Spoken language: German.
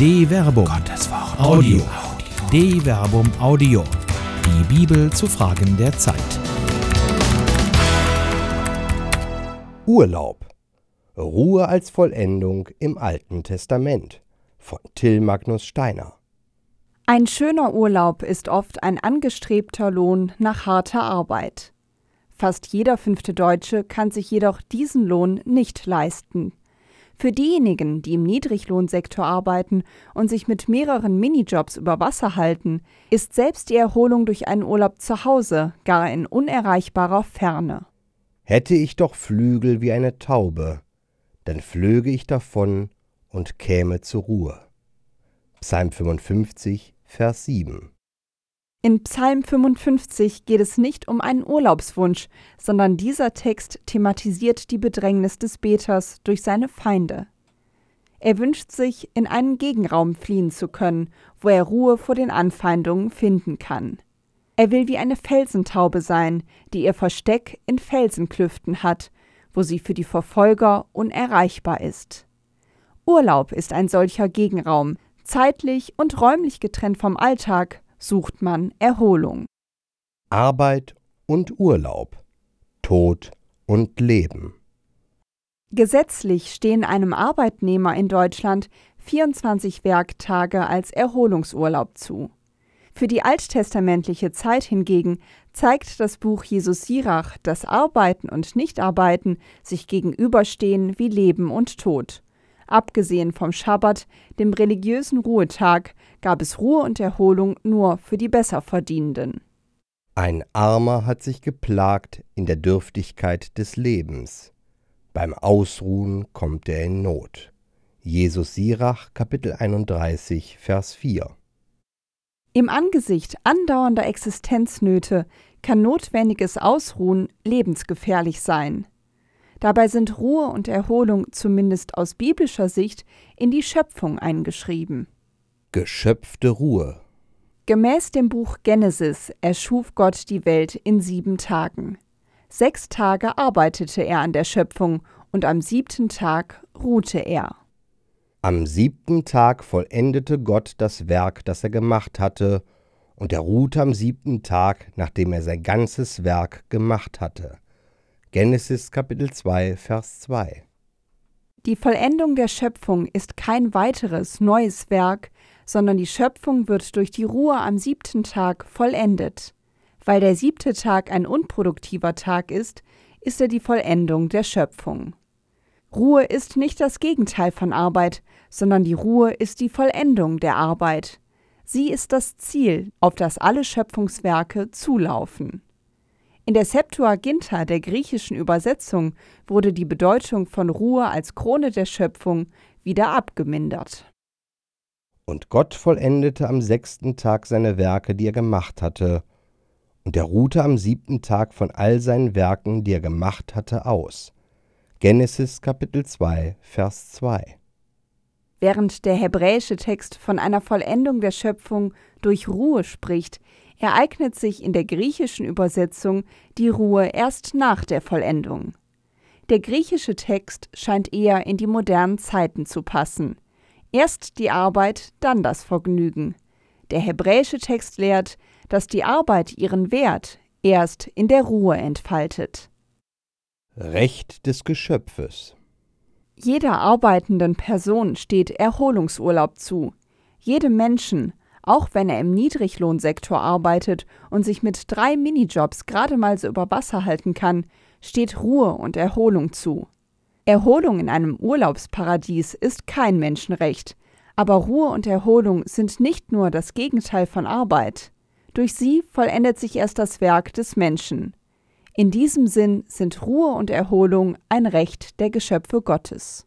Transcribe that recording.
De Verbum. Gottes Wort. Audio. De Verbum Audio. Die Bibel zu Fragen der Zeit. Urlaub. Ruhe als Vollendung im Alten Testament von Till Magnus Steiner. Ein schöner Urlaub ist oft ein angestrebter Lohn nach harter Arbeit. Fast jeder fünfte Deutsche kann sich jedoch diesen Lohn nicht leisten. Für diejenigen, die im Niedriglohnsektor arbeiten und sich mit mehreren Minijobs über Wasser halten, ist selbst die Erholung durch einen Urlaub zu Hause gar in unerreichbarer Ferne. Hätte ich doch Flügel wie eine Taube, dann flöge ich davon und käme zur Ruhe. Psalm 55, Vers 7 in Psalm 55 geht es nicht um einen Urlaubswunsch, sondern dieser Text thematisiert die Bedrängnis des Beters durch seine Feinde. Er wünscht sich, in einen Gegenraum fliehen zu können, wo er Ruhe vor den Anfeindungen finden kann. Er will wie eine Felsentaube sein, die ihr Versteck in Felsenklüften hat, wo sie für die Verfolger unerreichbar ist. Urlaub ist ein solcher Gegenraum, zeitlich und räumlich getrennt vom Alltag, sucht man Erholung. Arbeit und Urlaub, Tod und Leben. Gesetzlich stehen einem Arbeitnehmer in Deutschland 24 Werktage als Erholungsurlaub zu. Für die alttestamentliche Zeit hingegen zeigt das Buch Jesus Sirach, dass Arbeiten und Nichtarbeiten sich gegenüberstehen wie Leben und Tod. Abgesehen vom Schabbat, dem religiösen Ruhetag, gab es Ruhe und Erholung nur für die Besserverdienenden. Ein Armer hat sich geplagt in der Dürftigkeit des Lebens. Beim Ausruhen kommt er in Not. Jesus Sirach, Kapitel 31, Vers 4. Im Angesicht andauernder Existenznöte kann notwendiges Ausruhen lebensgefährlich sein. Dabei sind Ruhe und Erholung zumindest aus biblischer Sicht in die Schöpfung eingeschrieben. Geschöpfte Ruhe. Gemäß dem Buch Genesis erschuf Gott die Welt in sieben Tagen. Sechs Tage arbeitete er an der Schöpfung und am siebten Tag ruhte er. Am siebten Tag vollendete Gott das Werk, das er gemacht hatte, und er ruhte am siebten Tag, nachdem er sein ganzes Werk gemacht hatte. Genesis Kapitel 2, Vers 2. Die Vollendung der Schöpfung ist kein weiteres neues Werk, sondern die Schöpfung wird durch die Ruhe am siebten Tag vollendet. Weil der siebte Tag ein unproduktiver Tag ist, ist er die Vollendung der Schöpfung. Ruhe ist nicht das Gegenteil von Arbeit, sondern die Ruhe ist die Vollendung der Arbeit. Sie ist das Ziel, auf das alle Schöpfungswerke zulaufen. In der Septuaginta der griechischen Übersetzung wurde die Bedeutung von Ruhe als Krone der Schöpfung wieder abgemindert. Und Gott vollendete am sechsten Tag seine Werke, die er gemacht hatte, und er ruhte am siebten Tag von all seinen Werken, die er gemacht hatte, aus. Genesis Kapitel 2, Vers 2. Während der hebräische Text von einer Vollendung der Schöpfung durch Ruhe spricht, ereignet sich in der griechischen Übersetzung die Ruhe erst nach der Vollendung. Der griechische Text scheint eher in die modernen Zeiten zu passen. Erst die Arbeit, dann das Vergnügen. Der hebräische Text lehrt, dass die Arbeit ihren Wert erst in der Ruhe entfaltet. Recht des Geschöpfes Jeder arbeitenden Person steht Erholungsurlaub zu. Jedem Menschen, auch wenn er im Niedriglohnsektor arbeitet und sich mit drei Minijobs gerade mal so über Wasser halten kann, steht Ruhe und Erholung zu. Erholung in einem Urlaubsparadies ist kein Menschenrecht, aber Ruhe und Erholung sind nicht nur das Gegenteil von Arbeit. Durch sie vollendet sich erst das Werk des Menschen. In diesem Sinn sind Ruhe und Erholung ein Recht der Geschöpfe Gottes.